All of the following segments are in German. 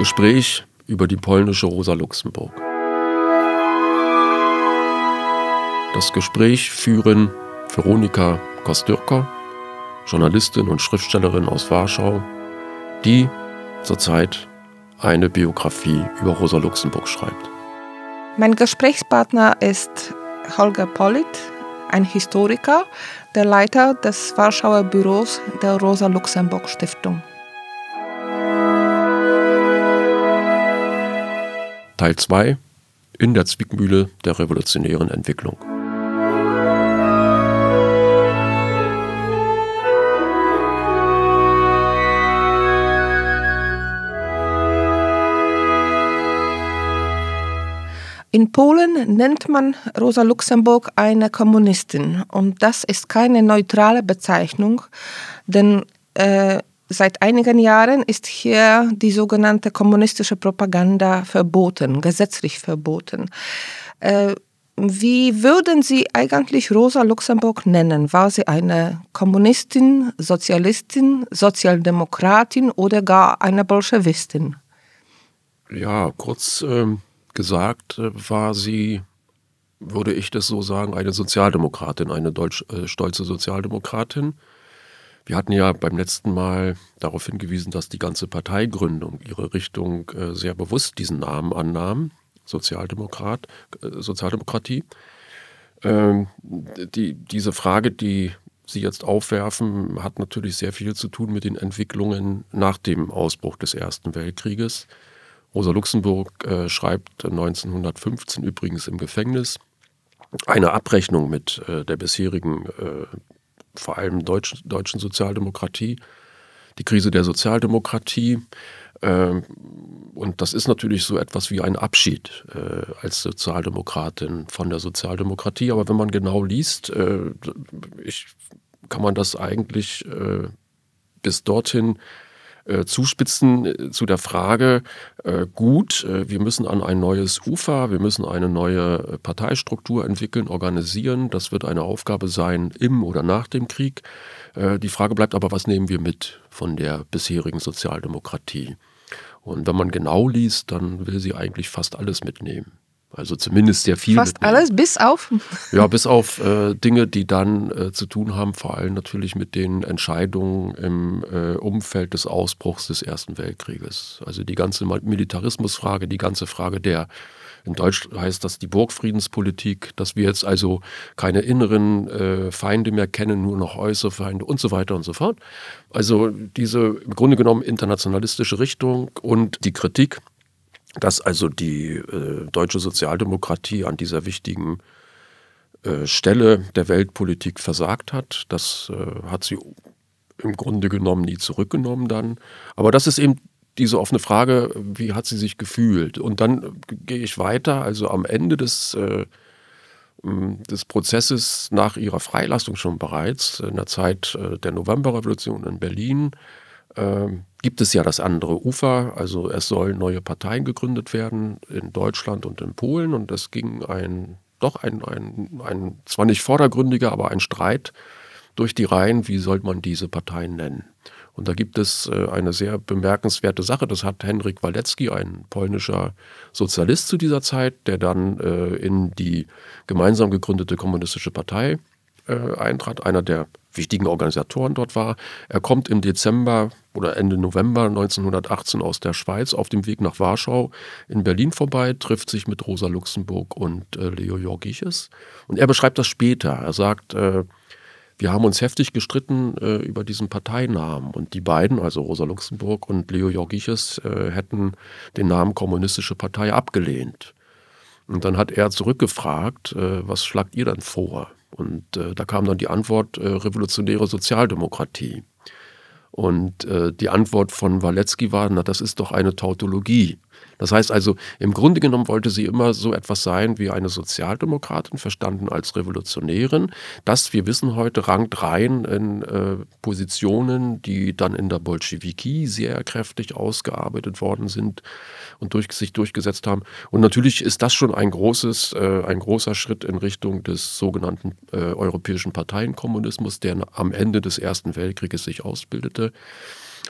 Gespräch über die polnische Rosa Luxemburg. Das Gespräch führen Veronika Kostyrka, Journalistin und Schriftstellerin aus Warschau, die zurzeit eine Biografie über Rosa Luxemburg schreibt. Mein Gesprächspartner ist Holger Polit, ein Historiker, der Leiter des Warschauer Büros der Rosa Luxemburg Stiftung. Teil 2 in der Zwickmühle der revolutionären Entwicklung. In Polen nennt man Rosa Luxemburg eine Kommunistin und das ist keine neutrale Bezeichnung, denn äh, seit einigen Jahren ist hier die sogenannte kommunistische Propaganda verboten, gesetzlich verboten. Äh, wie würden Sie eigentlich Rosa Luxemburg nennen? War sie eine Kommunistin, Sozialistin, Sozialdemokratin oder gar eine Bolschewistin? Ja, kurz ähm, gesagt äh, war sie, würde ich das so sagen, eine Sozialdemokratin, eine deutsch, äh, stolze Sozialdemokratin. Wir hatten ja beim letzten Mal darauf hingewiesen, dass die ganze Parteigründung ihre Richtung äh, sehr bewusst diesen Namen annahm, Sozialdemokrat, äh, Sozialdemokratie. Ähm, die, diese Frage, die Sie jetzt aufwerfen, hat natürlich sehr viel zu tun mit den Entwicklungen nach dem Ausbruch des Ersten Weltkrieges. Rosa Luxemburg äh, schreibt 1915 übrigens im Gefängnis eine Abrechnung mit der bisherigen, äh, vor allem Deutsch, deutschen Sozialdemokratie, die Krise der Sozialdemokratie. Ähm, und das ist natürlich so etwas wie ein Abschied äh, als Sozialdemokratin von der Sozialdemokratie. Aber wenn man genau liest, äh, kann man das eigentlich äh, bis dorthin äh, zuspitzen äh, zu der Frage, äh, gut, äh, wir müssen an ein neues Ufer, wir müssen eine neue Parteistruktur entwickeln, organisieren. Das wird eine Aufgabe sein im oder nach dem Krieg. Die Frage bleibt aber, was nehmen wir mit von der bisherigen Sozialdemokratie? Und wenn man genau liest, dann will sie eigentlich fast alles mitnehmen. Also zumindest sehr viel. Fast alles, bis auf? Ja, bis auf äh, Dinge, die dann äh, zu tun haben, vor allem natürlich mit den Entscheidungen im äh, Umfeld des Ausbruchs des Ersten Weltkrieges. Also die ganze Militarismusfrage, die ganze Frage der, in Deutsch heißt das die Burgfriedenspolitik, dass wir jetzt also keine inneren äh, Feinde mehr kennen, nur noch äußere Feinde und so weiter und so fort. Also diese im Grunde genommen internationalistische Richtung und die Kritik dass also die äh, deutsche Sozialdemokratie an dieser wichtigen äh, Stelle der Weltpolitik versagt hat. Das äh, hat sie im Grunde genommen nie zurückgenommen dann. Aber das ist eben diese offene Frage, wie hat sie sich gefühlt? Und dann gehe ich weiter, also am Ende des, äh, des Prozesses nach ihrer Freilassung schon bereits, in der Zeit äh, der Novemberrevolution in Berlin, gibt es ja das andere Ufer. Also es sollen neue Parteien gegründet werden in Deutschland und in Polen. Und es ging ein, doch ein, ein, ein zwar nicht vordergründiger, aber ein Streit durch die Reihen, wie soll man diese Parteien nennen. Und da gibt es äh, eine sehr bemerkenswerte Sache. Das hat Henryk Walecki, ein polnischer Sozialist zu dieser Zeit, der dann äh, in die gemeinsam gegründete kommunistische Partei äh, eintrat, einer der wichtigen Organisatoren dort war. Er kommt im Dezember oder Ende November 1918 aus der Schweiz auf dem Weg nach Warschau in Berlin vorbei, trifft sich mit Rosa Luxemburg und äh, Leo Jorgiches. Und er beschreibt das später. Er sagt, äh, wir haben uns heftig gestritten äh, über diesen Parteinamen. Und die beiden, also Rosa Luxemburg und Leo Jorgiches, äh, hätten den Namen Kommunistische Partei abgelehnt. Und dann hat er zurückgefragt, äh, was schlagt ihr dann vor? Und äh, da kam dann die Antwort äh, revolutionäre Sozialdemokratie. Und äh, die Antwort von Walecki war, na, das ist doch eine Tautologie. Das heißt also, im Grunde genommen wollte sie immer so etwas sein wie eine Sozialdemokratin, verstanden als Revolutionärin. Das, wir wissen heute, rankt rein in äh, Positionen, die dann in der Bolschewiki sehr kräftig ausgearbeitet worden sind und durch, sich durchgesetzt haben. Und natürlich ist das schon ein großes, äh, ein großer Schritt in Richtung des sogenannten äh, europäischen Parteienkommunismus, der am Ende des Ersten Weltkrieges sich ausbildete.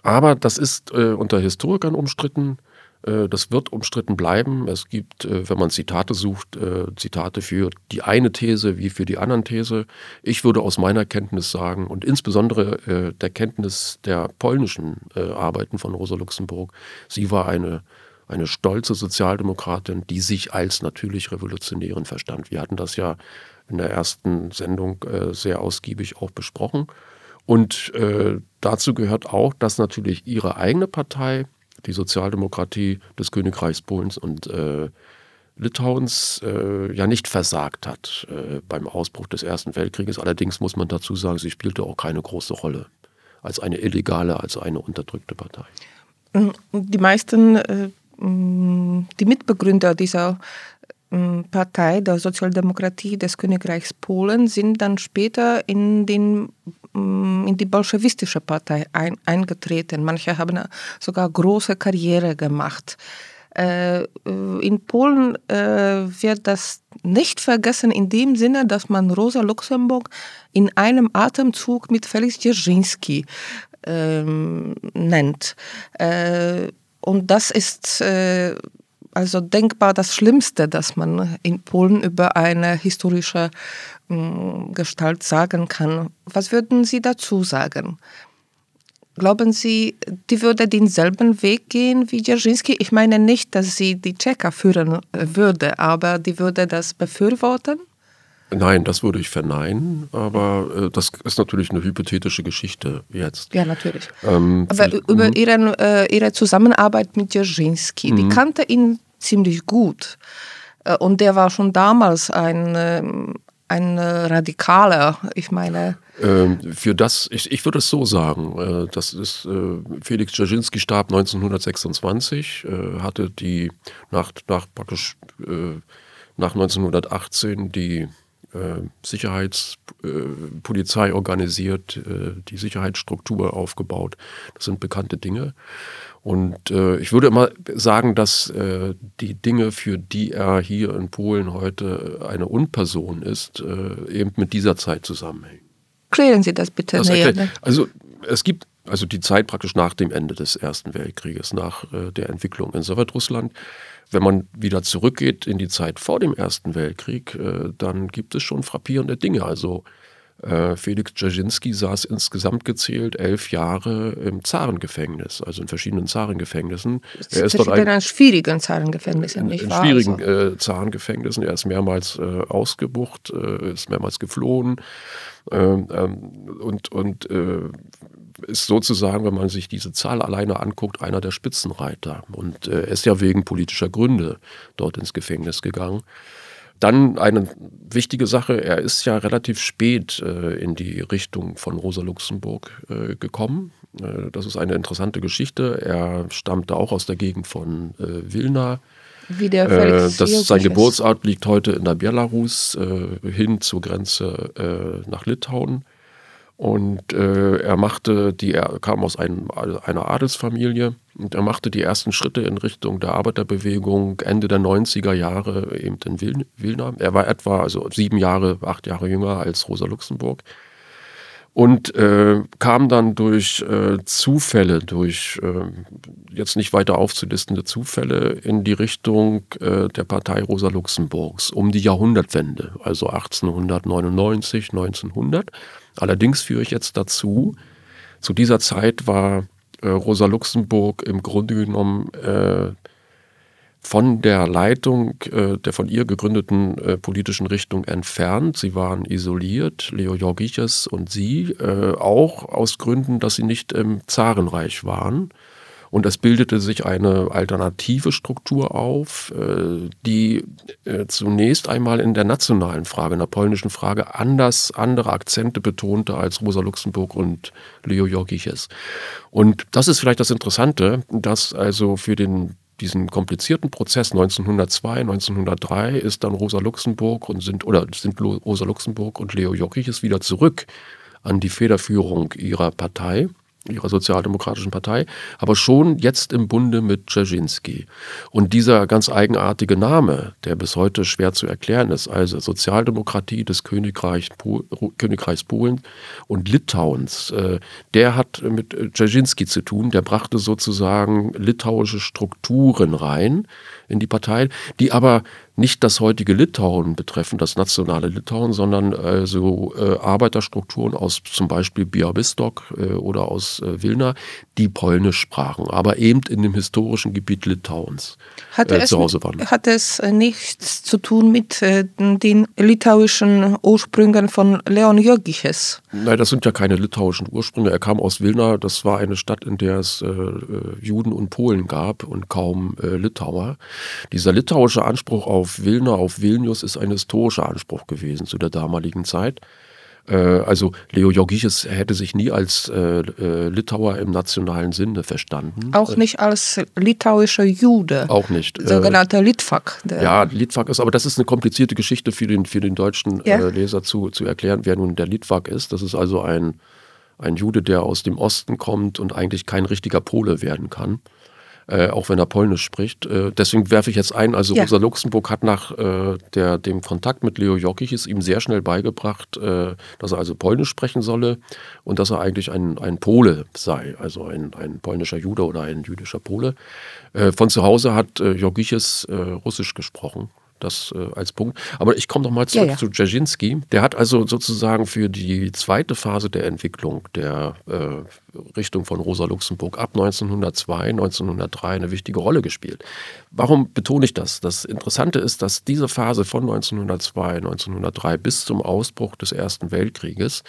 Aber das ist äh, unter Historikern umstritten das wird umstritten bleiben. Es gibt, äh, wenn man Zitate sucht, äh, Zitate für die eine These wie für die anderen These. Ich würde aus meiner Kenntnis sagen und insbesondere der Kenntnis der polnischen Arbeiten von Rosa Luxemburg, sie war eine, eine stolze Sozialdemokratin, die sich als natürlich Revolutionärin verstand. Wir hatten das ja in der ersten Sendung sehr ausgiebig auch besprochen. Und dazu gehört auch, dass natürlich ihre eigene Partei die Sozialdemokratie des Königreichs Polens und äh, Litauens äh, ja nicht versagt hat äh, beim Ausbruch des Ersten Weltkrieges. Allerdings muss man dazu sagen, sie spielte auch keine große Rolle als eine illegale, als eine unterdrückte Partei. Die meisten, äh, die Mitbegründer dieser Partei der Sozialdemokratie des Königreichs Polen sind dann später in den Mm, in die bolschewistische Partei ein, eingetreten. Manche haben sogar große Karriere gemacht. Äh, in Polen äh, wird das nicht vergessen in dem Sinne, dass man Rosa Luxemburg in einem Atemzug mit Felix Dzerzhinsky ähm, nennt. Äh, und das ist also denkbar das Schlimmste, das man in Polen über eine historische äh, Gestalt sagen kann. Was würden Sie dazu sagen? Glauben Sie, die würde denselben Weg gehen wie Dzerzhinsky? Ich meine nicht, dass sie die Tschecher führen äh, würde, aber die würde das befürworten? Nein, das würde ich verneinen, aber äh, das ist natürlich eine hypothetische Geschichte jetzt. Ja, natürlich. Ähm, aber über mhm. ihren, äh, ihre Zusammenarbeit mit Dzerzhinsky, die mhm. kannte ihn ziemlich gut. Äh, und der war schon damals ein, ähm, ein Radikaler, ich meine. Ähm, für das, ich, ich würde es so sagen, äh, das ist, äh, Felix Dzerzhinsky starb 1926, hatte die nach, nach praktisch nach 1918 die Sicherheitspolizei organisiert, die Sicherheitsstruktur aufgebaut. Das sind bekannte Dinge. Und äh, ich würde immer sagen, dass äh, die Dinge, für die er hier in Polen heute eine Unperson ist, äh, eben mit dieser Zeit zusammenhängen. Klären Sie das bitte das näher. Ne? Also es gibt also die Zeit praktisch nach dem Ende des Ersten Weltkrieges, nach äh, der Entwicklung in Sowjetrussland. Wenn man wieder zurückgeht in die Zeit vor dem Ersten Weltkrieg, äh, dann gibt es schon frappierende Dinge. Also Felix Dzerzhinsky saß insgesamt gezählt elf Jahre im Zarengefängnis, also in verschiedenen Zarengefängnissen. Er ist dort ein, in schwierigen Zarengefängnissen, nicht in, in schwierigen also. äh, Zarengefängnissen. Er ist mehrmals äh, ausgebucht, äh, ist mehrmals geflohen ähm, ähm, und, und äh, ist sozusagen, wenn man sich diese Zahl alleine anguckt, einer der Spitzenreiter. Und äh, er ist ja wegen politischer Gründe dort ins Gefängnis gegangen. Dann eine wichtige Sache, er ist ja relativ spät äh, in die Richtung von Rosa Luxemburg äh, gekommen. Äh, das ist eine interessante Geschichte. Er stammte auch aus der Gegend von äh, Wilna. Wie der äh, das, sein Geburtsort liegt heute in der Belarus, äh, hin zur Grenze nach Litauen. Und äh, er machte die, er kam aus einem, einer Adelsfamilie und er machte die ersten Schritte in Richtung der Arbeiterbewegung Ende der 90er Jahre eben in Wilna. Er war etwa also sieben Jahre, acht Jahre jünger als Rosa Luxemburg und äh, kam dann durch äh, Zufälle, durch äh, jetzt nicht weiter aufzulistende Zufälle in die Richtung äh, der Partei Rosa Luxemburgs um die Jahrhundertwende, also 1899, 1900. Allerdings führe ich jetzt dazu, zu dieser Zeit war äh, Rosa Luxemburg im Grunde genommen äh, von der Leitung äh, der von ihr gegründeten äh, politischen Richtung entfernt. Sie waren isoliert, Leo Jorgiches und sie, äh, auch aus Gründen, dass sie nicht im Zarenreich waren. Und es bildete sich eine alternative Struktur auf, äh, die äh, zunächst einmal in der nationalen Frage, in der polnischen Frage, anders andere Akzente betonte als Rosa Luxemburg und Leo Jorgiches. Und das ist vielleicht das Interessante, dass also für den diesen komplizierten Prozess 1902, 1903 ist dann Rosa Luxemburg und sind oder sind Rosa Luxemburg und Leo Jokiches wieder zurück an die Federführung ihrer Partei ihrer sozialdemokratischen Partei, aber schon jetzt im Bunde mit Dzerzhinsky. Und dieser ganz eigenartige Name, der bis heute schwer zu erklären ist, also Sozialdemokratie des Königreich, Königreichs Polen und Litauens, äh, der hat mit Dzerzhinsky zu tun, der brachte sozusagen litauische Strukturen rein in die Partei, die aber nicht das heutige Litauen betreffen, das nationale Litauen, sondern äh, so äh, Arbeiterstrukturen aus zum Beispiel Białystok äh, oder aus äh, Wilna, die Polnisch sprachen, aber eben in dem historischen Gebiet Litauens hatte äh, zu Hause waren. Hat es äh, nichts zu tun mit den litauischen Ursprüngen von Leon Jogiches? Nein, das sind ja keine litauischen Ursprünge. Er kam aus Wilna, das war eine Stadt, in der es Juden und Polen gab und kaum Litauer. Dieser litauische Anspruch auf Wilna, auf Vilnius ist ein historischer Anspruch gewesen zu der damaligen Zeit. Äh, also Leo Jogiches hätte sich nie als äh, äh, Litauer im nationalen Sinne verstanden. Auch nicht als litauischer Jude. Auch nicht. Sogenannter Litvak. Ja, Litvak ist, aber das ist eine komplizierte Geschichte für den, für den deutschen ja. Leser zu, zu erklären, wer nun der Litvak ist. Das ist also ein, ein Jude, der aus dem Osten kommt und eigentlich kein richtiger Pole werden kann äh, auch wenn er Polnisch spricht. Äh, deswegen werfe ich jetzt ein, also ja. Rosa Luxemburg hat nach äh, der, dem Kontakt mit Leo Jockich es ihm sehr schnell beigebracht, äh, dass er also Polnisch sprechen solle und dass er eigentlich ein, ein Pole sei, also ein, ein polnischer Jude oder ein jüdischer Pole. Äh, von zu Hause hat äh, Jogiches Russisch gesprochen das äh, als Punkt. Aber ich komme nochmal zurück ja, ja. zu Dzerzhinsky. Der hat also sozusagen für die zweite Phase der Entwicklung der äh, Richtung von Rosa Luxemburg ab 1902, 1903 eine wichtige Rolle gespielt. Warum betone ich das? Das Interessante ist, dass diese Phase von 1902, 1903 bis zum Ausbruch des Ersten Weltkrieges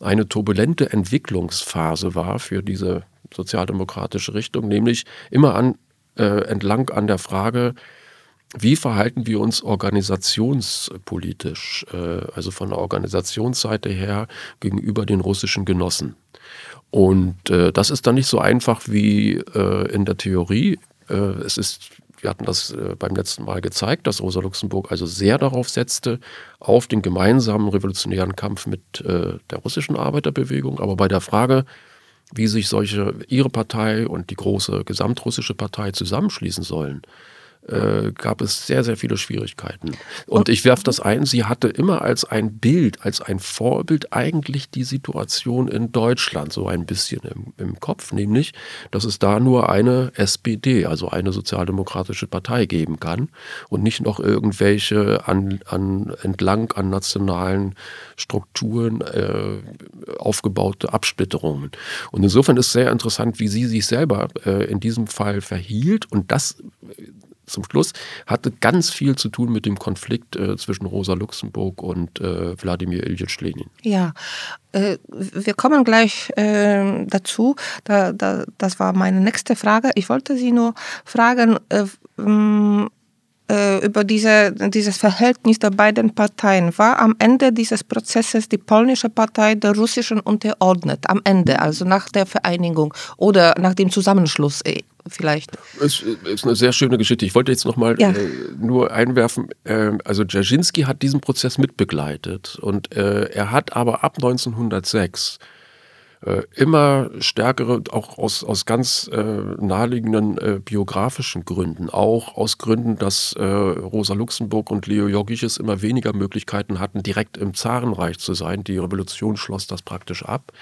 eine turbulente Entwicklungsphase war für diese sozialdemokratische Richtung, nämlich immer an, äh, entlang an der Frage, wie verhalten wir uns organisationspolitisch, äh, also von der Organisationsseite her gegenüber den russischen Genossen? Und äh, das ist dann nicht so einfach wie äh, in der Theorie. es ist, wir hatten das beim letzten Mal gezeigt, dass Rosa Luxemburg also sehr darauf setzte, auf den gemeinsamen revolutionären Kampf mit der russischen Arbeiterbewegung. Aber bei der Frage, wie sich solche, ihre Partei und die große gesamtrussische Partei zusammenschließen sollen, äh, gab es sehr, sehr viele Schwierigkeiten. Und ich werfe das ein, sie hatte immer als ein Bild, als ein Vorbild eigentlich die Situation in Deutschland so ein bisschen im, im Kopf, nämlich, dass es da nur eine SPD, also eine sozialdemokratische Partei geben kann und nicht noch irgendwelche an, an, entlang an nationalen Strukturen äh, aufgebaute Absplitterungen. Und insofern ist sehr interessant, wie sie sich selber äh, in diesem Fall verhielt und das zum Schluss, hatte ganz viel zu tun mit dem Konflikt äh, zwischen Rosa Luxemburg und äh, Wladimir Ilyich Lenin. Ja, äh, wir kommen gleich ähm, dazu. Da, da, das war meine nächste Frage. Ich wollte Sie nur fragen, äh, äh, über diese, dieses Verhältnis der beiden Parteien. War am Ende dieses Prozesses die polnische Partei der russischen unterordnet? Am Ende, also nach der Vereinigung oder nach dem Zusammenschluss äh, vielleicht? Es ist eine sehr schöne Geschichte. Ich wollte jetzt noch mal ja. äh, nur einwerfen, äh, also Dzerzhinsky hat diesen Prozess mitbegleitet und äh, er hat aber ab 1906 äh, immer stärkere, auch aus, aus ganz äh, naheliegenden äh, biografischen Gründen, auch aus Gründen, dass äh, Rosa Luxemburg und Leo Jogiches immer weniger Möglichkeiten hatten, direkt im Zarenreich zu sein. Die Revolution schloss das praktisch ab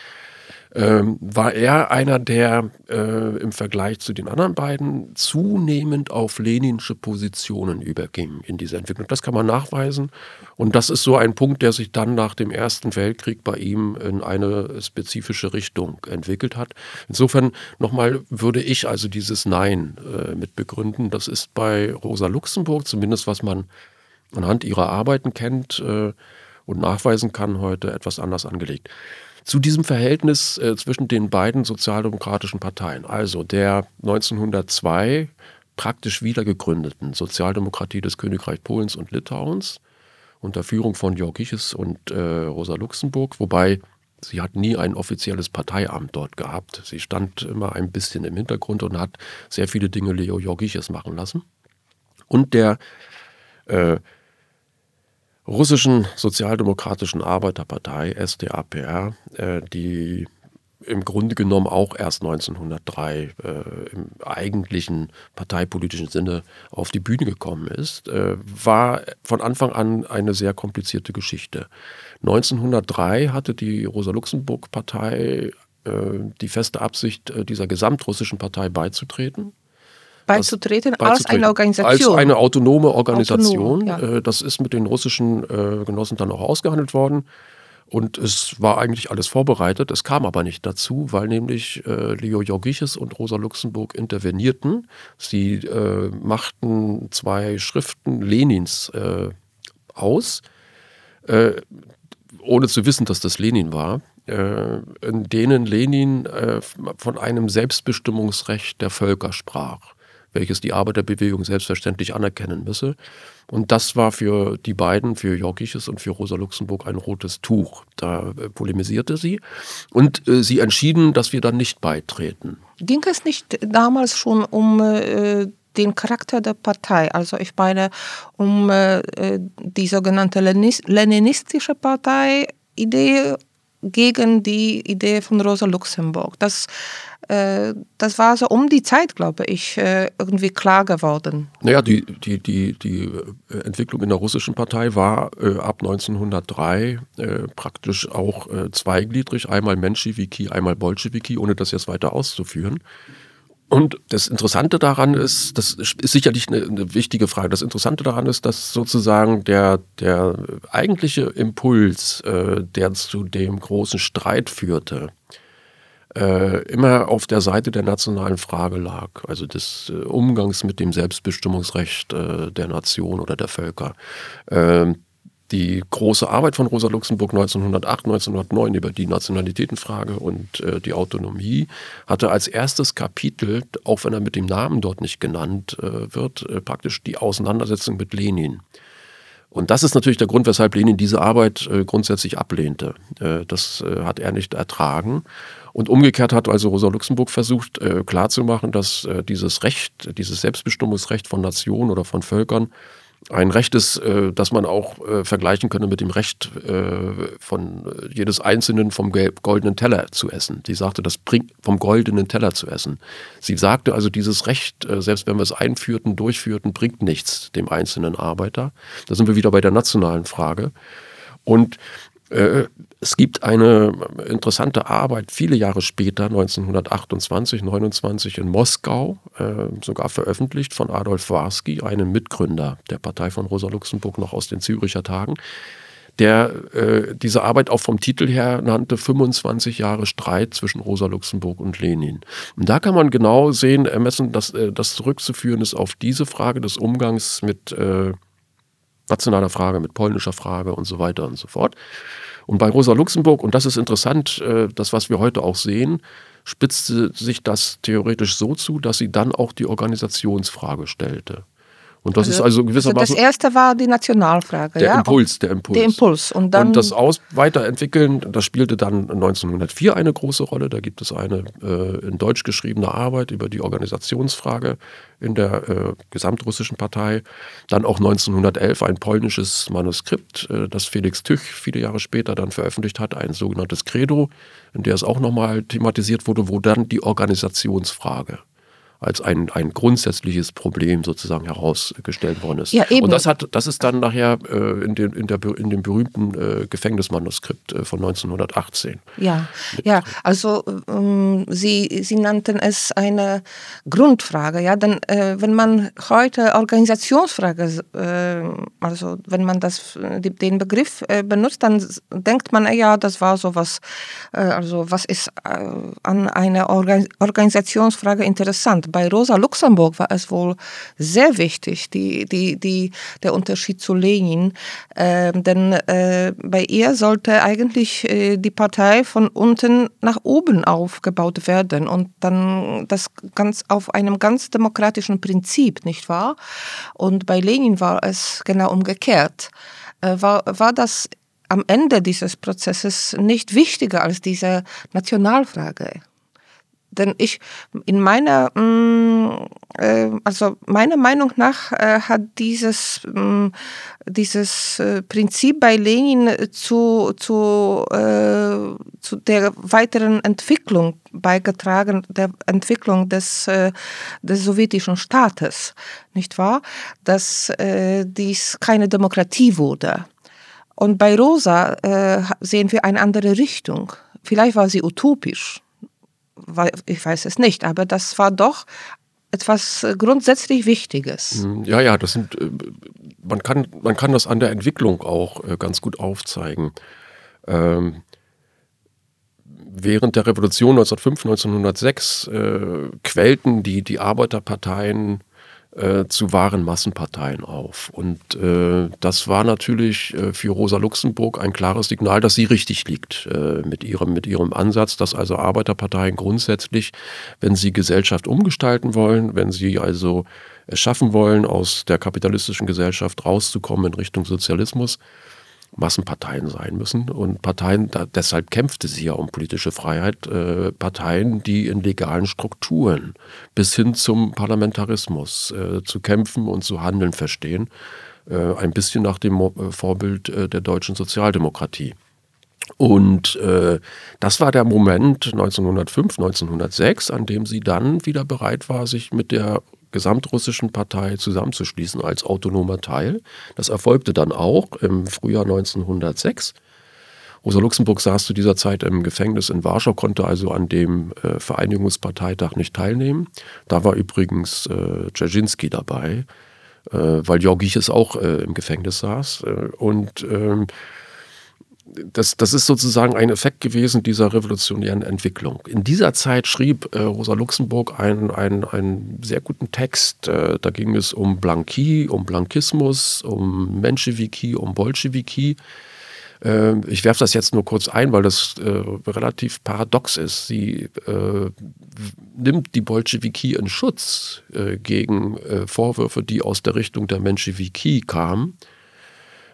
ähm, war er einer, der äh, im Vergleich zu den anderen beiden zunehmend auf leninsche Positionen überging in dieser Entwicklung. Das kann man nachweisen. Und das ist so ein Punkt, der sich dann nach dem Ersten Weltkrieg bei ihm in eine spezifische Richtung entwickelt hat. Insofern nochmal würde ich also dieses Nein äh, mit begründen. Das ist bei Rosa Luxemburg, zumindest was man anhand ihrer Arbeiten kennt äh, und nachweisen kann, heute etwas anders angelegt zu diesem Verhältnis äh, zwischen den beiden sozialdemokratischen Parteien, also der 1902 praktisch wiedergegründeten Sozialdemokratie des Königreichs Polens und Litauens unter Führung von Jogiches und äh, Rosa Luxemburg, wobei sie hat nie ein offizielles Parteiamt dort gehabt. Sie stand immer ein bisschen im Hintergrund und hat sehr viele Dinge Leo Jogiches machen lassen. Und der äh, russischen Sozialdemokratischen Arbeiterpartei, SDAPR, äh, die im Grunde genommen auch erst 1903 äh, im eigentlichen parteipolitischen Sinne auf die Bühne gekommen ist, äh, war von Anfang an eine sehr komplizierte Geschichte. 1903 hatte die Rosa-Luxemburg-Partei äh, die feste Absicht, äh, dieser gesamtrussischen Partei beizutreten. Beizutreten, das, als eine Organisation. Als eine autonome Organisation. Autonom, ja. Äh, das ist mit den russischen Genossen dann auch ausgehandelt worden. Und es war eigentlich alles vorbereitet. Es kam aber nicht dazu, weil nämlich äh, Leo Jorgiches und Rosa Luxemburg intervenierten. Sie äh, machten zwei Schriften Lenins äh, aus, äh, ohne zu wissen, dass das Lenin war, äh, in denen Lenin äh, von einem Selbstbestimmungsrecht der Völker sprach welches die Arbeiterbewegung selbstverständlich anerkennen müsse. Und das war für die beiden, für Jorgiches und für Rosa Luxemburg, ein rotes Tuch. Da äh, polemisierte sie und äh, sie entschieden, dass wir dann nicht beitreten. Ging es nicht damals schon um äh, den Charakter der Partei? Also ich meine um äh, die sogenannte leninistische Partei-Idee gegen die Idee von Rosa Luxemburg. Das äh, das war so um die Zeit, glaube ich, äh, irgendwie klar geworden. Naja, die, die, die, die äh, Entwicklung in der russischen Partei war ab 1903 praktisch auch zweigliedrig, einmal Menschewiki, einmal Bolschewiki, ohne das jetzt weiter auszuführen. Und das Interessante daran ist, das ist sicherlich eine, eine, wichtige Frage, das Interessante daran ist, dass sozusagen der, der eigentliche Impuls, äh, der zu dem großen Streit führte, äh, immer auf der Seite der nationalen Frage lag, also des äh, Umgangs mit dem Selbstbestimmungsrecht äh, der Nation oder der Völker. Ähm, die große Arbeit von Rosa Luxemburg 1908, 1909 über die Nationalitätenfrage und äh, die Autonomie hatte als erstes Kapitel, auch wenn er mit dem Namen dort nicht genannt äh, wird, äh, praktisch die Auseinandersetzung mit Lenin. Und das ist natürlich der Grund, weshalb Lenin diese Arbeit äh, grundsätzlich ablehnte. Äh, das äh, hat er nicht ertragen. Und umgekehrt hat also Rosa Luxemburg versucht klarzumachen, dass dieses Recht, dieses Selbstbestimmungsrecht von Nationen oder von Völkern ein Recht ist, äh, das man auch äh, vergleichen könne mit dem Recht äh, von äh, jedes Einzelnen vom goldenen Teller zu essen. Sie sagte, das bringt vom goldenen Teller zu essen. Sie sagte also, dieses Recht, äh, selbst wenn wir es einführten, durchführten, bringt nichts dem einzelnen Arbeiter. Da sind wir wieder bei der nationalen Frage. Und es gibt eine interessante Arbeit viele Jahre später, 1928, 29 in Moskau, äh, sogar veröffentlicht von Adolf Warski, einem Mitgründer der Partei von Rosa Luxemburg noch aus den Züricher Tagen, der äh, diese Arbeit auch vom Titel her nannte 25 Jahre Streit zwischen Rosa Luxemburg und Lenin. Und da kann man genau sehen, ermessen, dass das zurückzuführen ist auf diese Frage des Umgangs mit nationaler Frage, mit polnischer Frage und so weiter und so fort. Und bei Rosa Luxemburg, und das ist interessant, äh, das, was wir heute auch sehen, spitzte sich das theoretisch so zu, dass sie dann auch die Organisationsfrage stellte. Und das also, ist also gewissermaßen. Also das erste war die Nationalfrage, der ja? Impuls, der Impuls. Der Impuls. Und, dann und das Aus Weiterentwickeln, das spielte dann 1904 eine große Rolle. Da gibt es eine äh, in Deutsch geschriebene Arbeit über die Organisationsfrage in der äh, gesamtrussischen Partei. Dann auch 1911 ein polnisches Manuskript, äh, das Felix Tüch viele Jahre später dann veröffentlicht hat, ein sogenanntes Credo, in der es auch nochmal thematisiert wurde, wo dann die Organisationsfrage als ein, ein grundsätzliches Problem sozusagen herausgestellt worden ist. Ja, eben. Und das hat, das ist dann nachher äh, in, den, in, der, in dem berühmten äh, Gefängnismanuskript äh, von 1918. Ja, ja, also ähm, Sie, Sie nannten es eine Grundfrage, ja, denn äh, wenn man heute Organisationsfrage, äh, also wenn man das, den Begriff äh, benutzt, dann denkt man, ja, das war so was, also was ist an einer Organ Organisationsfrage interessant bei Rosa Luxemburg war es wohl sehr wichtig, die, die, die, der Unterschied zu Lenin. Äh, denn äh, bei ihr sollte eigentlich äh, die Partei von unten nach oben aufgebaut werden und dann das ganz auf einem ganz demokratischen Prinzip, nicht wahr? Und bei Lenin war es genau umgekehrt. Äh, war, war das am Ende dieses Prozesses nicht wichtiger als diese Nationalfrage? Denn ich, in meiner, mm, äh, also meiner Meinung nach äh, hat dieses, mm, dieses äh, Prinzip bei Lenin zu, zu, zu der weiteren Entwicklung beigetragen, der Entwicklung des, des sowjetischen Staates, nicht wahr? Dass dies keine Demokratie wurde. Und bei Rosa sehen wir eine andere Richtung. Vielleicht war sie utopisch ich weiß es nicht, aber das war doch etwas äh, grundsätzlich Wichtiges. Hm, ja, ja, das sind, äh, man kann, man kann das an der Entwicklung auch äh, ganz gut aufzeigen. Ähm, während der Revolution 1905, 1906 äh, quellten die, die Arbeiterparteien äh, zu wahren Massenparteien auf. Und äh, das war natürlich äh, für Rosa Luxemburg ein klares Signal, dass sie richtig liegt äh, mit, ihrem, mit ihrem Ansatz, dass also Arbeiterparteien grundsätzlich, wenn sie Gesellschaft umgestalten wollen, wenn sie also es schaffen wollen, aus der kapitalistischen Gesellschaft rauszukommen in Richtung Sozialismus, Massenparteien sein müssen. Und Parteien, da, deshalb kämpfte sie ja um politische Freiheit, äh, Parteien, die in legalen Strukturen bis hin zum Parlamentarismus äh, zu kämpfen und zu handeln verstehen. Äh, ein bisschen nach dem Mo äh, Vorbild äh, der deutschen Sozialdemokratie. Und äh, das war der Moment 1905, 1906, an dem sie dann wieder bereit war, sich mit der gesamtrussischen Partei zusammenzuschließen als autonomer Teil. Das erfolgte dann auch im Frühjahr 1906. Rosa Luxemburg saß zu dieser Zeit im Gefängnis in Warschau, konnte also an dem äh, Vereinigungsparteitag nicht teilnehmen. Da war übrigens äh, Dzerzhinsky dabei, äh, weil Georgiches auch äh, im Gefängnis saß. Äh, und ähm, das, das ist sozusagen ein Effekt gewesen dieser revolutionären Entwicklung. In dieser Zeit schrieb äh, Rosa Luxemburg einen, einen, einen sehr guten Text. Äh, da ging es um Blanqui, um Blankismus, um Menschewiki, um Bolschewiki. Äh, ich werfe das jetzt nur kurz ein, weil das äh, relativ paradox ist. Sie äh, nimmt die Bolschewiki in Schutz äh, gegen Vorwürfe, die aus der Richtung der Menschewiki kamen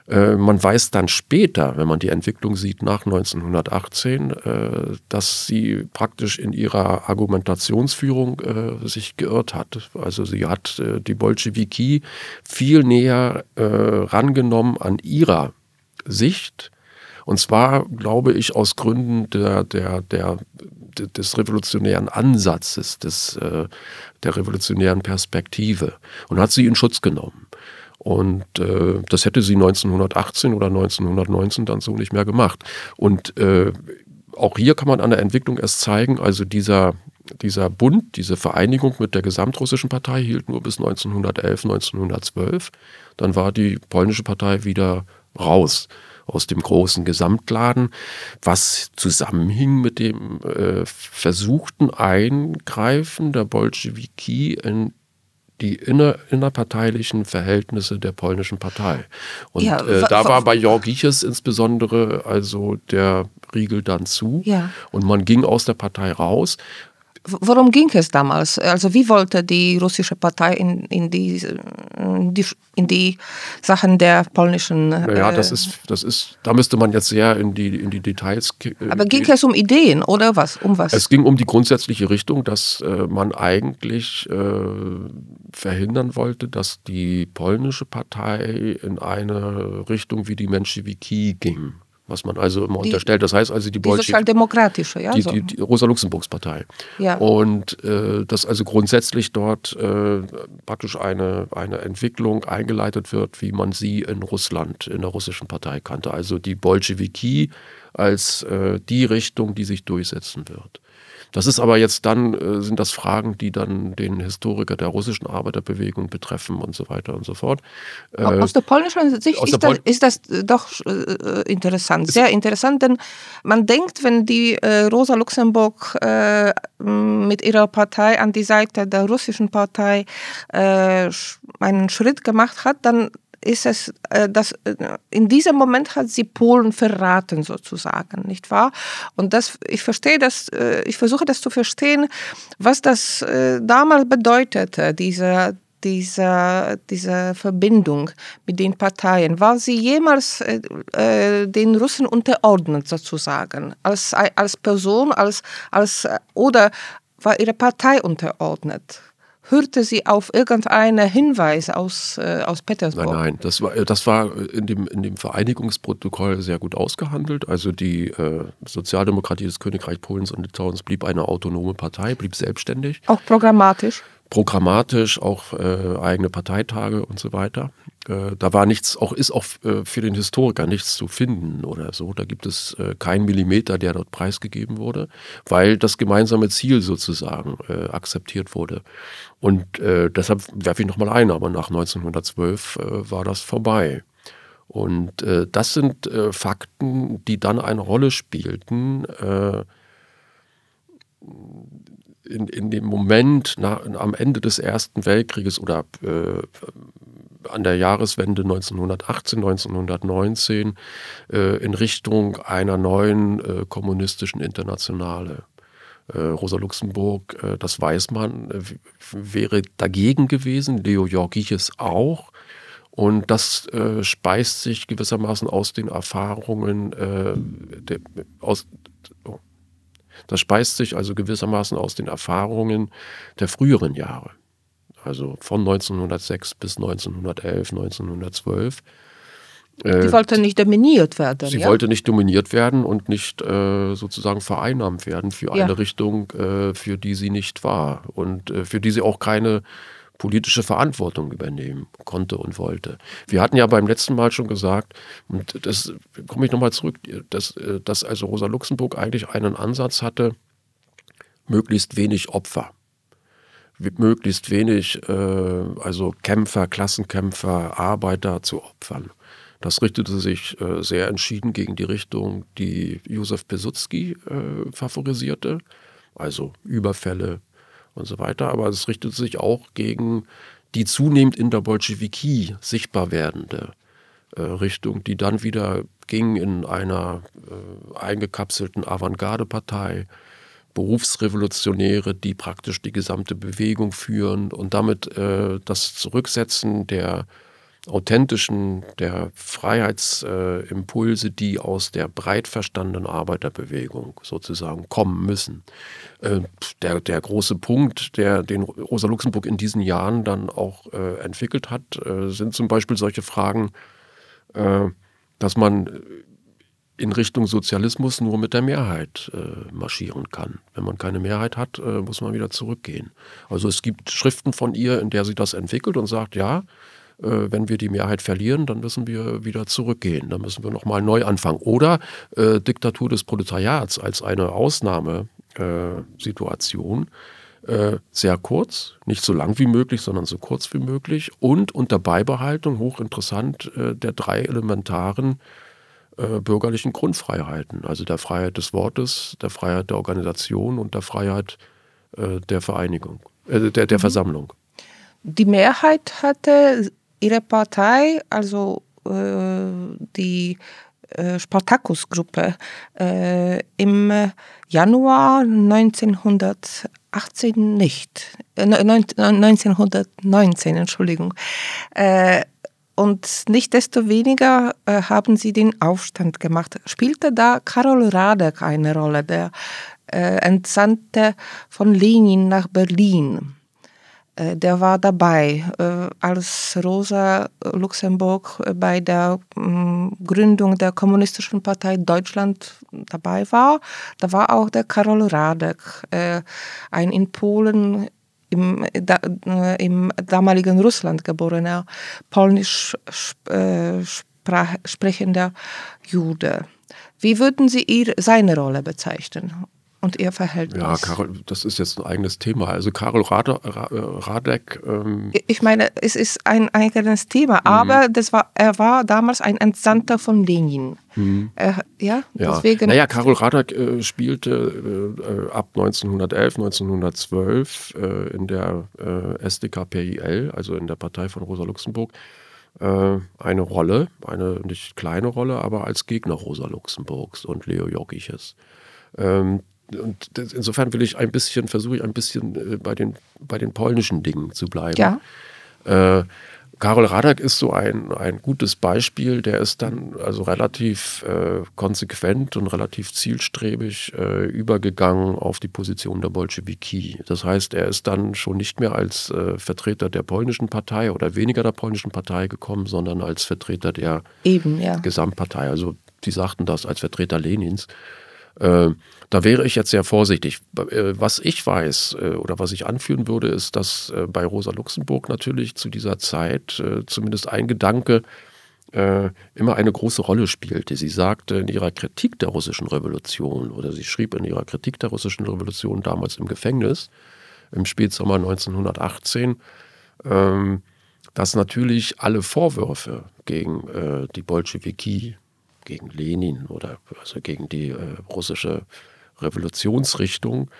man weiß dann später, wenn man die Entwicklung sieht nach 1918, äh, dass sie praktisch in ihrer Argumentationsführung äh, sich geirrt hat. Also sie hat die Bolschewiki viel näher rangenommen an ihrer Sicht. Und zwar, glaube ich, aus Gründen der, der, der, des revolutionären Ansatzes, des, der revolutionären Perspektive und hat sie in Schutz genommen. Und äh, das hätte sie 1918 oder 1919 dann so nicht mehr gemacht. Und äh, auch hier kann man an der Entwicklung erst zeigen, also dieser, dieser Bund, diese Vereinigung mit der gesamtrussischen Partei hielt nur bis 1911, 1912. Dann war die polnische Partei wieder raus aus dem großen Gesamtladen, was zusammenhing mit dem äh, versuchten Eingreifen der Bolschewiki in die inner, innerparteilichen Verhältnisse der polnischen Partei. Und ja, äh, da war bei Jorgiches insbesondere also der Riegel dann zu ja. und man ging aus der Partei raus. Worum ging es damals? Also wie wollte die russische Partei in, in, die, in, die, in die Sachen der polnischen... Naja, das, äh, ist, das ist, da müsste man jetzt sehr in die, in die Details gehen. Aber ging es um Ideen oder was? Um was? Es ging um die grundsätzliche Richtung, dass äh, man eigentlich äh, verhindern wollte, dass die polnische Partei in eine Richtung wie die Menschewiki ging was man also immer die, unterstellt. Das heißt also die, die sozialdemokratische, ja. Die, die, die Rosa-Luxemburgs-Partei. Ja. Und äh, dass also grundsätzlich dort äh, praktisch eine, eine Entwicklung eingeleitet wird, wie man sie in Russland, in der russischen Partei kannte. Also die Bolschewiki als äh, die Richtung, die sich durchsetzen wird. Das ist aber jetzt dann, äh, sind das Fragen, die dann den Historiker der russischen Arbeiterbewegung betreffen und so weiter und so fort. Äh, aus der polnischen Sicht ist, Pol das, ist, das, doch äh, interessant, sehr interessant, denn man denkt, wenn die Rosa Luxemburg mit ihrer Partei an die Seite der russischen Partei einen Schritt gemacht hat, dann ist es, äh, dass äh, in diesem Moment hat sie Polen verraten sozusagen, nicht wahr? Und das, ich verstehe das, äh, ich versuche das zu verstehen, was das damals bedeutete, diese, diese, diese Verbindung mit den Parteien. War sie jemals äh, den Russen unterordnet sozusagen, als, als Person, als, als, oder war ihre Partei unterordnet? Hörte sie auf irgendeine Hinweise aus, äh, aus Petersburg? Nein, nein, das war, das war in, dem, in dem Vereinigungsprotokoll sehr gut ausgehandelt. Also die äh, Sozialdemokratie des Königreichs Polens und Litauens blieb eine autonome Partei, blieb selbstständig. Auch programmatisch? Programmatisch, auch äh, eigene Parteitage und so weiter. Äh, da war nichts, auch ist auch äh, für den Historiker nichts zu finden oder so. Da gibt es äh, keinen Millimeter, der dort preisgegeben wurde, weil das gemeinsame Ziel sozusagen akzeptiert wurde. Und deshalb werfe ich nochmal ein, aber nach 1912 war das vorbei. Und das sind Fakten, die dann eine Rolle spielten in, in dem Moment nach, am Ende des Ersten Weltkrieges oder an der Jahreswende 1918, 1919 äh, in Richtung einer neuen äh, kommunistischen Internationale. Äh, Rosa Luxemburg, äh, das weiß man, äh, wäre dagegen gewesen, Leo Jorgiches auch. Und das äh, speist sich gewissermaßen aus den Erfahrungen, der, aus, oh, das speist sich also gewissermaßen aus den Erfahrungen der früheren Jahre also von 1906 bis 1911, 1912. Die äh, wollte nicht dominiert werden. Sie ja? wollte nicht dominiert werden und nicht äh, sozusagen vereinnahmt werden für eine ja. Richtung, äh, für die sie nicht war und äh, für die sie auch keine politische Verantwortung übernehmen konnte und wollte. Wir hatten ja beim letzten Mal schon gesagt, und das komme ich nochmal zurück, dass, äh, dass also Rosa Luxemburg eigentlich einen Ansatz hatte, möglichst wenig Opfer möglichst wenig, äh, also Kämpfer, Klassenkämpfer, Arbeiter zu opfern. Das richtete sich äh, sehr entschieden gegen die Richtung, die Josef Pilsudski äh, favorisierte, also Überfälle und so weiter. Aber es richtete sich auch gegen die zunehmend in der Bolschewiki sichtbar werdende äh, Richtung, die dann wieder ging in einer äh, eingekapselten Avantgarde-Partei, Berufsrevolutionäre, die praktisch die gesamte Bewegung führen und damit äh, das Zurücksetzen der authentischen, der Freiheitsimpulse, äh, die aus der breit verstandenen Arbeiterbewegung sozusagen kommen müssen. Äh, der, der große Punkt, der den Rosa Luxemburg in diesen Jahren dann auch äh, entwickelt hat, äh, sind zum Beispiel solche Fragen, äh, dass man in Richtung Sozialismus nur mit der Mehrheit äh, marschieren kann. Wenn man keine Mehrheit hat, äh, muss man wieder zurückgehen. Also es gibt Schriften von ihr, in der sie das entwickelt und sagt, ja, äh, wenn wir die Mehrheit verlieren, dann müssen wir wieder zurückgehen, dann müssen wir nochmal neu anfangen. Oder äh, Diktatur des Proletariats als eine Ausnahmesituation. Äh, sehr kurz, nicht so lang wie möglich, sondern so kurz wie möglich und unter Beibehaltung, hochinteressant, äh, der drei elementaren äh, bürgerlichen Grundfreiheiten, also der Freiheit des Wortes, der Freiheit der Organisation und der Freiheit äh, der Vereinigung, äh, der, der mhm. Versammlung. Die Mehrheit hatte ihre Partei, also äh, die äh, Spartakus-Gruppe, äh, im Januar 1918 nicht, 1919, Entschuldigung, und nicht desto weniger äh, haben sie den Aufstand gemacht. Spielte da Karol Radek eine Rolle, der äh, Entsandte von Lenin nach Berlin. Äh, der war dabei, äh, als Rosa Luxemburg bei der mm, Gründung der Kommunistischen Partei Deutschland dabei war. Da war auch der Karol Radek, äh, ein in Polen im, da, äh, im damaligen Russland geborener, polnisch äh, sprach, sprechender Jude. Wie würden Sie ihr, seine Rolle bezeichnen? Und ihr Verhältnis? Ja, Karol, das ist jetzt ein eigenes Thema. Also Karol Rade, Radek. Ähm ich meine, es ist ein eigenes Thema, mhm. aber das war, er war damals ein Entsandter von Lenin. Mhm. Äh, ja, ja, deswegen. Naja, Karol Radek äh, spielte äh, ab 1911, 1912 äh, in der äh, SDKPIL, also in der Partei von Rosa Luxemburg äh, eine Rolle, eine nicht kleine Rolle, aber als Gegner Rosa Luxemburgs und Leo Jogiches. Ähm, und insofern will ich ein bisschen, versuche ich ein bisschen äh, bei den, bei den polnischen Dingen zu bleiben. Ja. Äh, Karol Radak ist so ein, ein gutes Beispiel, der ist dann also relativ äh, konsequent und relativ zielstrebig äh, übergegangen auf die Position der Bolschewiki. Das heißt, er ist dann schon nicht mehr als äh, Vertreter der polnischen Partei oder weniger der polnischen Partei gekommen, sondern als Vertreter der Eben, ja. Gesamtpartei. Also sie sagten das als Vertreter Lenins. Äh, da wäre ich jetzt sehr vorsichtig. Äh, was ich weiß äh, oder was ich anführen würde, ist, dass bei Rosa Luxemburg natürlich zu dieser Zeit zumindest ein Gedanke immer eine große Rolle spielte. Sie sagte in ihrer Kritik der russischen Revolution oder sie schrieb in ihrer Kritik der russischen Revolution damals im Gefängnis im Spätsommer 1918, ähm, dass natürlich alle Vorwürfe gegen die Bolschewiki gegen Lenin oder also gegen die äh, russische Revolutionsrichtung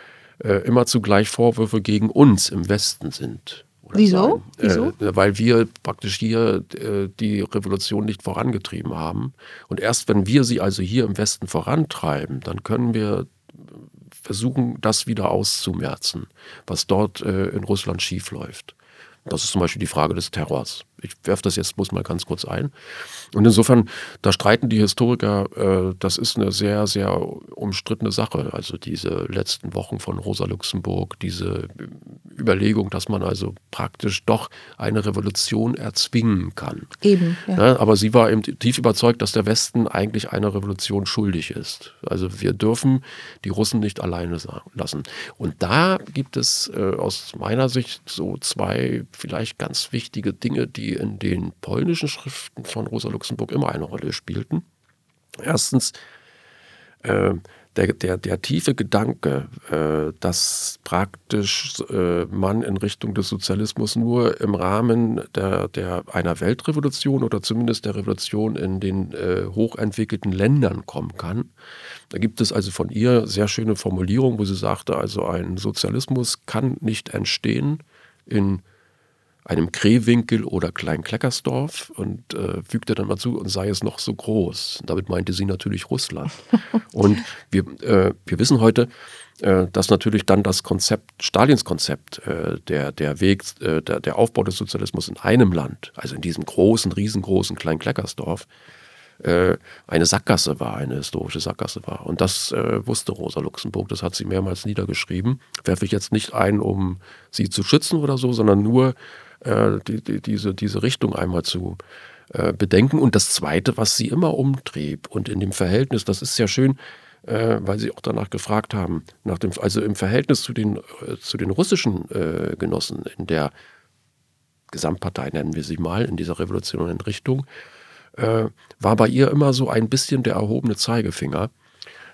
äh, immer zugleich Vorwürfe gegen uns im Westen sind. Wieso? Wieso? Äh, weil wir praktisch hier äh, die Revolution nicht vorangetrieben haben. Und erst wenn wir sie also hier im Westen vorantreiben, dann können wir versuchen, das wieder auszumerzen, was dort äh, in Russland schiefläuft. Das ist zum Beispiel die Frage des Terrors. Ich werfe das jetzt bloß mal ganz kurz ein. Und insofern, da streiten die Historiker, äh, das ist eine sehr, sehr umstrittene Sache. Also diese letzten Wochen von Rosa Luxemburg, diese Überlegung, dass man also praktisch doch eine Revolution erzwingen kann. Eben. Ja. Ja, aber sie war eben tief überzeugt, dass der Westen eigentlich einer Revolution schuldig ist. Also wir dürfen die Russen nicht alleine lassen. Und da gibt es äh, aus meiner Sicht so zwei vielleicht ganz wichtige Dinge, die in den polnischen Schriften von Rosa Luxemburg immer eine Rolle spielten. Erstens, äh, der, der, der tiefe Gedanke, äh, dass praktisch äh, man in Richtung des Sozialismus nur im Rahmen der, der einer Weltrevolution oder zumindest der Revolution in den äh, hochentwickelten Ländern kommen kann. Da gibt es also von ihr sehr schöne Formulierungen, wo sie sagte, also ein Sozialismus kann nicht entstehen in einem Krehwinkel oder Kleinkleckersdorf und äh, fügte dann mal zu, und sei es noch so groß. Damit meinte sie natürlich Russland. und wir, äh, wir wissen heute, äh, dass natürlich dann das Konzept, Stalins Konzept, äh, der, der Weg, äh, der, der Aufbau des Sozialismus in einem Land, also in diesem großen, riesengroßen Kleinkleckersdorf, äh, eine Sackgasse war, eine historische Sackgasse war. Und das wusste Rosa Luxemburg, das hat sie mehrmals niedergeschrieben. Werfe ich jetzt nicht ein, um sie zu schützen oder so, sondern nur, äh, die, die, diese, diese Richtung einmal zu äh, bedenken. Und das Zweite, was sie immer umtrieb und in dem Verhältnis, das ist sehr schön, äh, weil Sie auch danach gefragt haben, nach dem, also im Verhältnis zu den, äh, zu den russischen äh, Genossen in der Gesamtpartei, nennen wir sie mal, in dieser revolutionären Richtung, war bei ihr immer so ein bisschen der erhobene Zeigefinger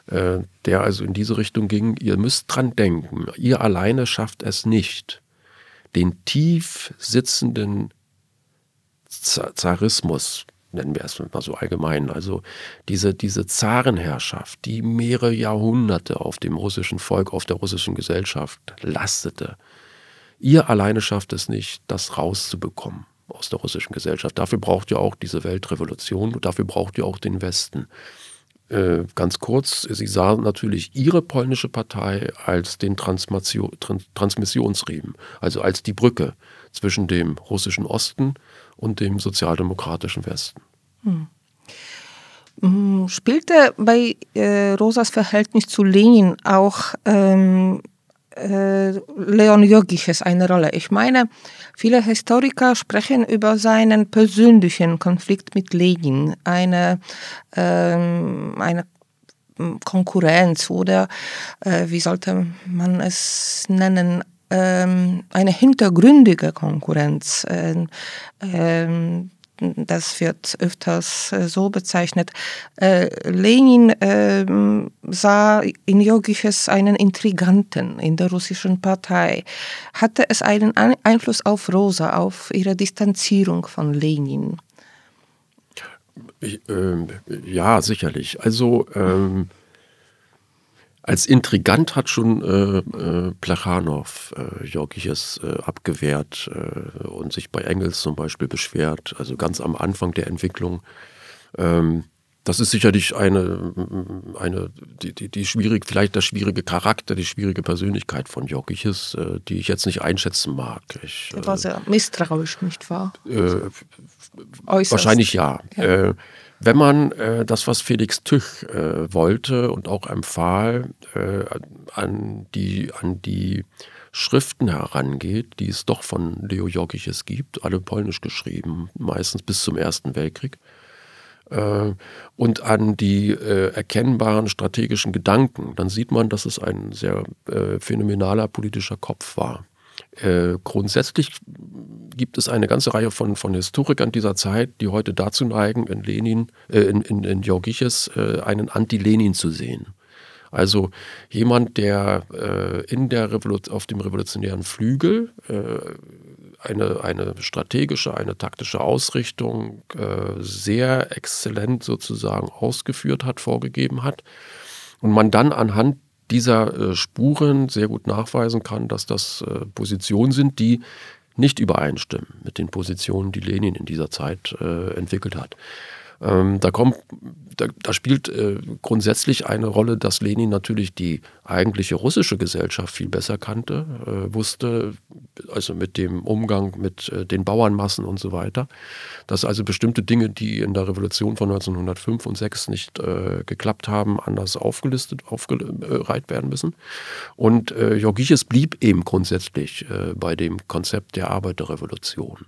der also in diese Richtung ging, ihr müsst dran denken, ihr alleine schafft es nicht den tief sitzenden Zarismus, nennen wir es mal so allgemein, also diese, diese Zarenherrschaft, die mehrere Jahrhunderte auf dem russischen Volk, auf der russischen Gesellschaft lastete. Ihr alleine schafft es nicht, das rauszubekommen aus der russischen Gesellschaft. Dafür braucht ihr auch diese Weltrevolution und dafür braucht ihr auch den Westen. Äh, ganz kurz, sie sah natürlich ihre polnische Partei als den Transmissionsriemen, also als die Brücke zwischen dem russischen Osten und dem sozialdemokratischen Westen. Hm. hm spielte bei äh, Rosas Verhältnis zu Lenin auch ähm, äh, Leon Jogiches eine Rolle. Ich meine, viele Historiker sprechen über seinen persönlichen Konflikt mit Lenin, eine, ähm, eine Konkurrenz oder äh, wie sollte man es nennen, ähm, eine hintergründige Konkurrenz. Äh, ähm, das wird öfters äh, so bezeichnet. Äh, Lenin ähm, sah in Jogiches einen Intriganten in der russischen Partei. Hatte es einen Einfluss auf Rosa, auf ihre Distanzierung von Lenin? Ich, äh, ja, sicherlich. Also ähm, als Intrigant hat schon äh, äh, Plechanow äh, Jorgiches äh, abgewehrt äh, und sich bei Engels zum Beispiel beschwert, also ganz am Anfang der Entwicklung. Ähm, das ist sicherlich eine, eine die, die, die schwierig, vielleicht der schwierige Charakter, die schwierige Persönlichkeit von Jokiches, äh, die ich jetzt nicht einschätzen mag. Ich, er war sehr misstrauisch, nicht wahr? Äh, wahrscheinlich ja. ja. Äh, wenn man äh, das, was Felix Tüch äh, wollte und auch empfahl, äh, an die, an die Schriften herangeht, die es doch von Leo Jokiches gibt, alle polnisch geschrieben, meistens bis zum Ersten Weltkrieg, äh, und an die äh, erkennbaren strategischen Gedanken, dann sieht man, dass es ein sehr äh, phänomenaler politischer Kopf war. Grundsätzlich gibt es eine ganze Reihe von, von Historikern dieser Zeit, die heute dazu neigen, in Lenin, äh, in, in, in Georgiches äh, einen Anti-Lenin zu sehen. Also jemand, der in der auf dem revolutionären Flügel eine, eine strategische, eine taktische Ausrichtung äh, sehr exzellent sozusagen ausgeführt hat, vorgegeben hat. Und man dann anhand dieser äh, Spuren sehr gut nachweisen kann, dass das äh, Positionen sind, die nicht übereinstimmen mit den Positionen, die Lenin in dieser Zeit äh, entwickelt hat. Ähm, da, kommt, da, da spielt äh, grundsätzlich eine Rolle, dass Lenin natürlich die eigentliche russische Gesellschaft viel besser kannte, äh, wusste, also mit dem Umgang mit äh, den Bauernmassen und so weiter, dass also bestimmte Dinge, die in der Revolution von 1905 und 6 nicht äh, geklappt haben, anders aufgelistet, aufgereiht werden müssen. Und äh, Jorgiches blieb eben grundsätzlich äh, bei dem Konzept der Arbeiterrevolution.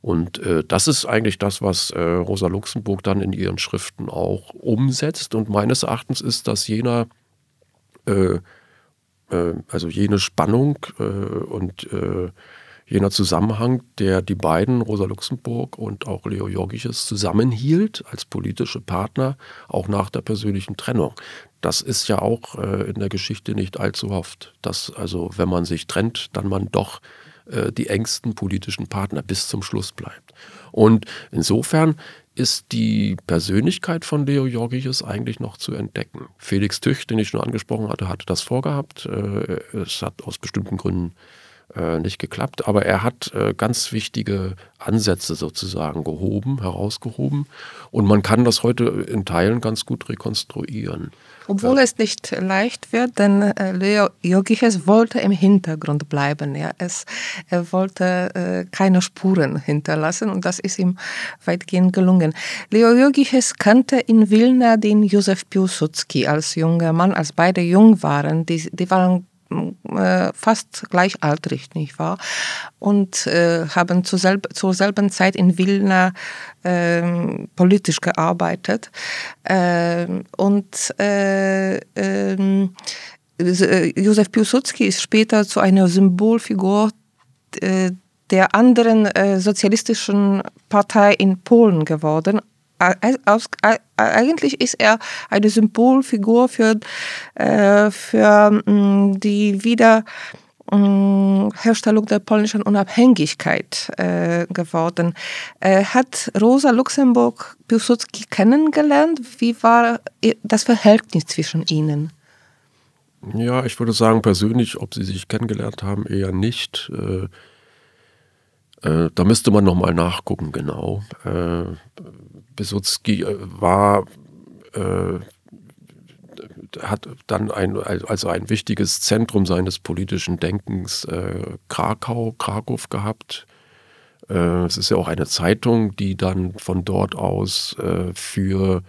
Und äh, das ist eigentlich das, was äh, Rosa Luxemburg dann in ihren Schriften auch umsetzt. Und meines Erachtens ist das jener, äh, äh also jene Spannung äh, und äh, jener Zusammenhang, der die beiden, Rosa Luxemburg und auch Leo Jorgiches, zusammenhielt als politische Partner, auch nach der persönlichen Trennung. Das ist ja auch in der Geschichte nicht allzu oft, dass also, wenn man sich trennt, dann man doch äh, die engsten politischen Partner bis zum Schluss bleibt. Und insofern ist die Persönlichkeit von Leo Jorgiches eigentlich noch zu entdecken. Felix Tüch, den ich schon angesprochen hatte, hatte das vorgehabt. Äh, es hat aus bestimmten Gründen äh, nicht geklappt, aber er hat äh, ganz wichtige Ansätze sozusagen gehoben, herausgehoben und man kann das heute in Teilen ganz gut rekonstruieren. Obwohl ja. es nicht leicht wird, denn äh, Leo Jogiches wollte im Hintergrund bleiben. Ja. Es, er wollte äh, keine Spuren hinterlassen und das ist ihm weitgehend gelungen. Leo Jogiches kannte in Wilna den Josef Piłsudski als junger Mann, als beide jung waren. Die, die waren äh, fast gleichaltrig, nicht wahr? Und äh, haben zur, selb zur, selben Zeit in Wilna äh, politisch gearbeitet. Ähm, und äh, ähm, äh, Józef Piłsudski ist später zu einer Symbolfigur der anderen sozialistischen Partei in Polen geworden, eigentlich ist er eine Symbolfigur für, äh, für mm, die Wiederherstellung der polnischen Unabhängigkeit äh, geworden. hat Rosa Luxemburg Piłsudski kennengelernt? Wie war das Verhältnis zwischen ihnen? Ja, ich würde sagen, persönlich, ob sie sich kennengelernt haben, eher nicht. Äh, äh, da müsste man nochmal nachgucken, genau. Äh, Besutzky äh, war, äh, hat dann ein, also ein wichtiges Zentrum seines politischen Denkens äh, Krakau, Krakow gehabt. Äh, es ist ja auch eine Zeitung, die dann von dort aus äh, für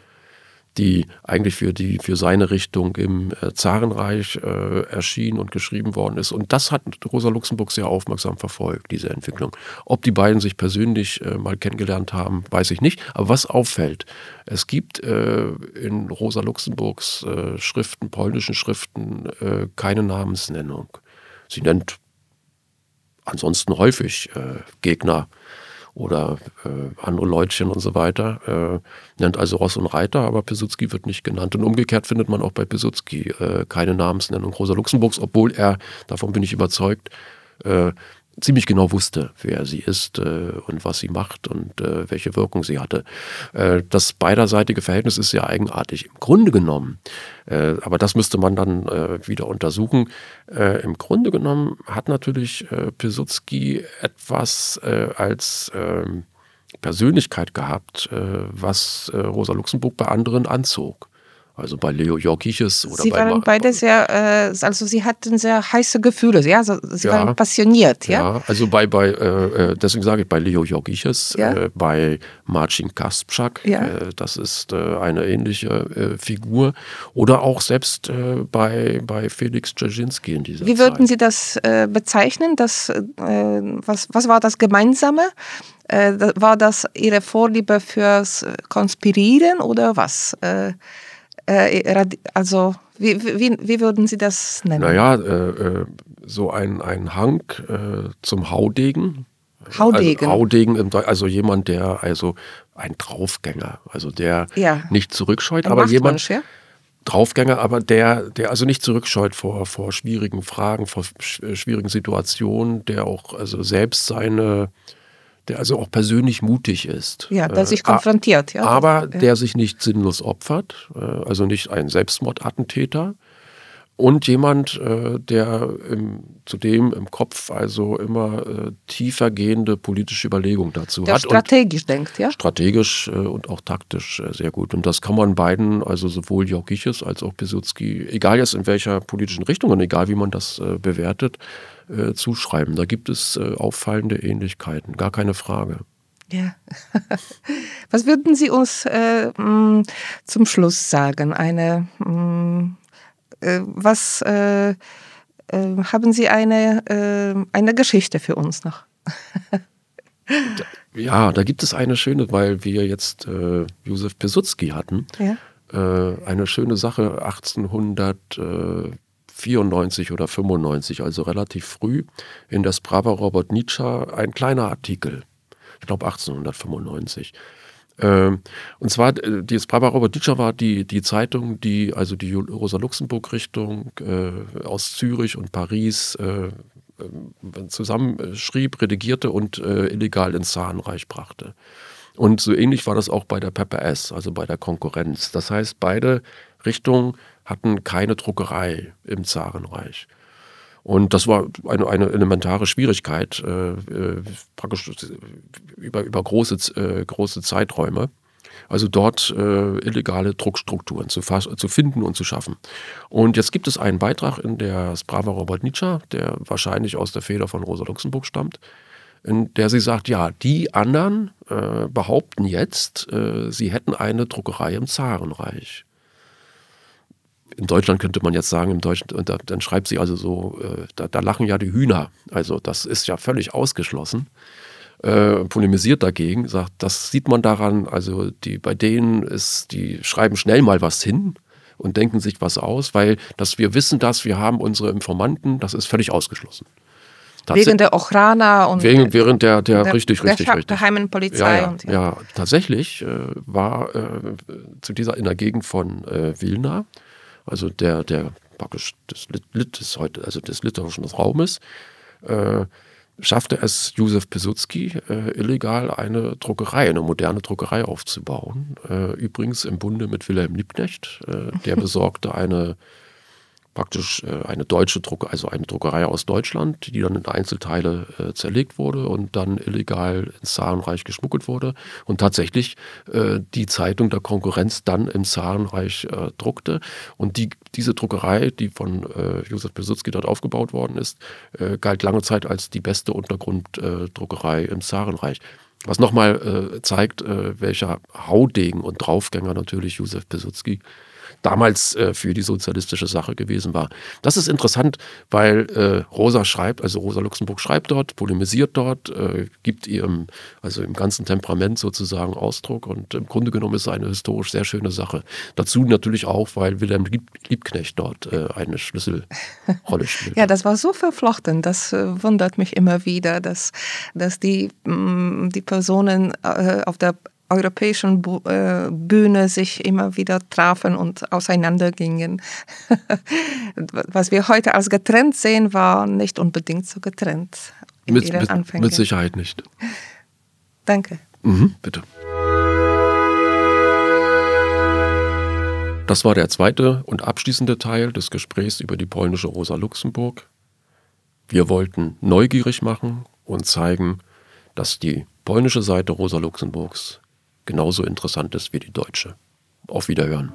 die eigentlich für, die, für seine Richtung im äh, Zarenreich äh, erschienen und geschrieben worden ist. Und das hat Rosa Luxemburg sehr aufmerksam verfolgt, diese Entwicklung. Ob die beiden sich persönlich äh, mal kennengelernt haben, weiß ich nicht. Aber was auffällt, es gibt äh, in Rosa Luxemburgs äh, Schriften, polnischen Schriften, äh, keine Namensnennung. Sie nennt ansonsten häufig Gegner oder äh, andere Leutchen und so weiter. Äh, nennt also Ross und Reiter, aber Piłsudski wird nicht genannt. Und umgekehrt findet man auch bei Piłsudski äh, keine Namensnennung Rosa Luxemburgs, obwohl er, davon bin ich überzeugt, äh, ziemlich genau wusste, wer sie ist äh, und was sie macht und äh, welche Wirkung sie hatte. Äh, das beiderseitige Verhältnis ist sehr eigenartig. Im Grunde genommen, äh, aber das müsste man dann äh, wieder untersuchen, äh, im Grunde genommen hat natürlich äh, Pilsudski etwas als ähm, Persönlichkeit gehabt, was Rosa Luxemburg bei anderen anzog. Also bei Leo Jorgiches oder Sie bei waren beide sehr, äh, also Sie hatten sehr heiße Gefühle, ja, also Sie Ja. waren passioniert, ja. Ja, also bei, bei äh, äh, deswegen sage ich bei Leo Jorgiches, Ja. äh, bei Marcin Kasprzak, Ja. äh, das ist äh, eine ähnliche äh, Figur. Oder auch selbst bei, bei Felix Dzerzhinsky in dieser Wie Zeit. würden Sie das bezeichnen? Das, was, was war das Gemeinsame? War das Ihre Vorliebe fürs Konspirieren oder was? Äh, also, wie, wie, wie würden Sie das nennen? Naja, äh, äh, so ein, ein Hang äh, zum Haudegen. Haudegen. Also, Haudegen, also jemand, der, also ein Draufgänger, also der Ja. nicht zurückscheut, Ein aber jemand, ja? Draufgänger, aber der, der also nicht zurückscheut vor, vor schwierigen Fragen, vor sch- schwierigen Situationen, der auch also selbst seine, der also auch persönlich mutig ist. Ja, der Äh, sich konfrontiert, ja. Aber der sich nicht sinnlos opfert, äh, also nicht ein Selbstmordattentäter. Und jemand, äh, der im, zudem im Kopf also immer äh, tiefergehende politische Überlegungen dazu Der hat. strategisch denkt, ja? strategisch äh, und auch taktisch äh, sehr gut. Und das kann man beiden, also sowohl Jorgiches als auch Pilsudski, egal jetzt in welcher politischen Richtung und egal wie man das äh, bewertet, äh, zuschreiben. Da gibt es auffallende Ähnlichkeiten, gar keine Frage. Ja. Was würden Sie uns äh, zum Schluss sagen? Eine, mh, was äh, äh, haben Sie eine, äh, eine Geschichte für uns noch? Ja, da gibt es eine schöne, weil wir jetzt äh, Josef Pilsudski hatten. Ja. äh, eine schöne Sache 1894 oder 95, also relativ früh, in der Sprava Robotnicza ein kleiner Artikel. Ich glaube 1895. Ähm, und zwar, äh, die Sprava Robotnicza war die, die Zeitung, die also die Rosa-Luxemburg-Richtung äh, aus Zürich und Paris äh, zusammenschrieb, redigierte und äh, illegal ins Zarenreich brachte. Und so ähnlich war das auch bei der PPS, also bei der Konkurrenz. Das heißt, beide Richtungen hatten keine Druckerei im Zarenreich. Und das war eine, eine elementare Schwierigkeit, äh, äh, praktisch über, über große, äh, große Zeiträume. Also dort äh, illegale Druckstrukturen zu, zu finden und zu schaffen. Und jetzt gibt es einen Beitrag in der Sprava Robotnicza, der wahrscheinlich aus der Feder von Rosa Luxemburg stammt, in der sie sagt, ja, die anderen äh, behaupten jetzt, äh, sie hätten eine Druckerei im Zarenreich. In Deutschland könnte man jetzt sagen, im Deutschen, und da, dann schreibt sie also so, äh, da, da lachen ja die Hühner. Also das ist ja völlig ausgeschlossen. Äh, polemisiert dagegen, sagt, das sieht man daran, also die, bei denen ist, die schreiben schnell mal was hin und denken sich was aus, weil dass wir wissen das, wir haben unsere Informanten, das ist völlig ausgeschlossen. Wegen der Ochrana und Wegen, während der, der, der, richtig, der richtig, Scha- richtig. geheimen Polizei. Ja, ja, und, ja. tatsächlich äh, war äh, zu dieser in der Gegend von äh, Wilna, also der, der praktisch des, Lit, des heute, also des litauischen Raumes, äh, schaffte es Josef Pilsudski äh, illegal eine Druckerei, eine moderne Druckerei aufzubauen. Äh, übrigens im Bunde mit Wilhelm Liebknecht, äh, der besorgte eine praktisch äh, eine deutsche Druckerei, also eine Druckerei aus Deutschland, die dann in Einzelteile äh, zerlegt wurde und dann illegal ins Zarenreich geschmuggelt wurde und tatsächlich äh, die Zeitung der Konkurrenz dann im Zarenreich äh, druckte. Und die, diese Druckerei, die von äh, Josef Pilsudski dort aufgebaut worden ist, äh, galt lange Zeit als die beste Untergrunddruckerei im Zarenreich. Was nochmal äh, zeigt, äh, welcher Haudegen und Draufgänger natürlich Josef Pilsudski damals äh, für die sozialistische Sache gewesen war. Das ist interessant, weil äh, Rosa schreibt, also Rosa Luxemburg schreibt dort, polemisiert dort, äh, gibt ihrem, also im ganzen Temperament sozusagen Ausdruck und im Grunde genommen ist es eine historisch sehr schöne Sache. Dazu natürlich auch, weil Wilhelm Lieb Liebknecht dort äh, eine Schlüsselrolle spielt. Ja, das war so verflochten. Das äh, wundert mich immer wieder, dass, dass die, mh, die Personen äh, auf der europäischen äh, Bühne sich immer wieder trafen und auseinandergingen. Was wir heute als getrennt sehen, war nicht unbedingt so getrennt in mit, ihren mit, Anfängen. mit Sicherheit nicht. Danke. Mhm, bitte. Das war der zweite und abschließende Teil des Gesprächs über die polnische Rosa Luxemburg. Wir wollten neugierig machen und zeigen, dass die polnische Seite Rosa Luxemburgs genauso interessant ist wie die deutsche. Auf Wiederhören.